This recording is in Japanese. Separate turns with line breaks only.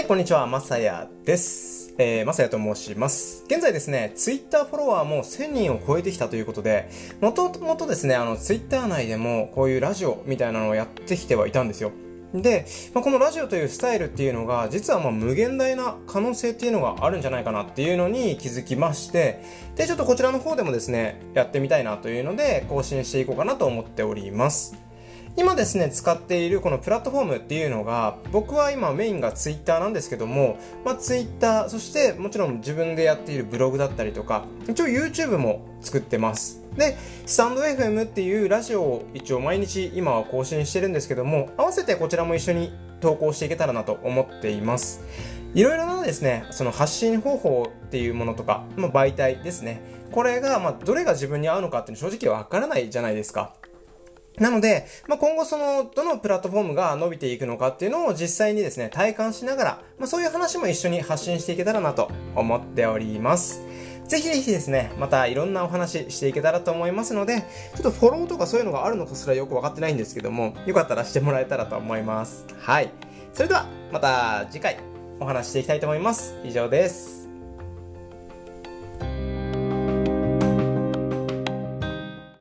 はい、こんにちは、まさやです。えー、まさやと申します。現在ですね、ツイッターフォロワーも1000人を超えてきたということで、もともとですね、あの、ツイッター内でもこういうラジオみたいなのをやってきてはいたんですよ。で、まあ、このラジオというスタイルっていうのが、実はまあ無限大な可能性っていうのがあるんじゃないかなっていうのに気づきまして、で、ちょっとこちらの方でもですね、やってみたいなというので、更新していこうかなと思っております。今ですね、使っているこのプラットフォームっていうのが、僕は今メインがツイッターなんですけども、まあツイッター、そしてもちろん自分でやっているブログだったりとか、一応 YouTube も作ってます。で、スタンド FM っていうラジオを一応毎日今は更新してるんですけども、合わせてこちらも一緒に投稿していけたらなと思っています。いろいろなですね、その発信方法っていうものとか、まあ、媒体ですね。これが、まあ、どれが自分に合うのかっていうの正直わからないじゃないですか。なので、まあ、今後その、どのプラットフォームが伸びていくのかっていうのを実際にですね、体感しながら、まあ、そういう話も一緒に発信していけたらなと思っております。ぜひぜひですね、またいろんなお話していけたらと思いますので、ちょっとフォローとかそういうのがあるのかすらよくわかってないんですけども、よかったらしてもらえたらと思います。はい。それでは、また次回お話ししていきたいと思います。以上です。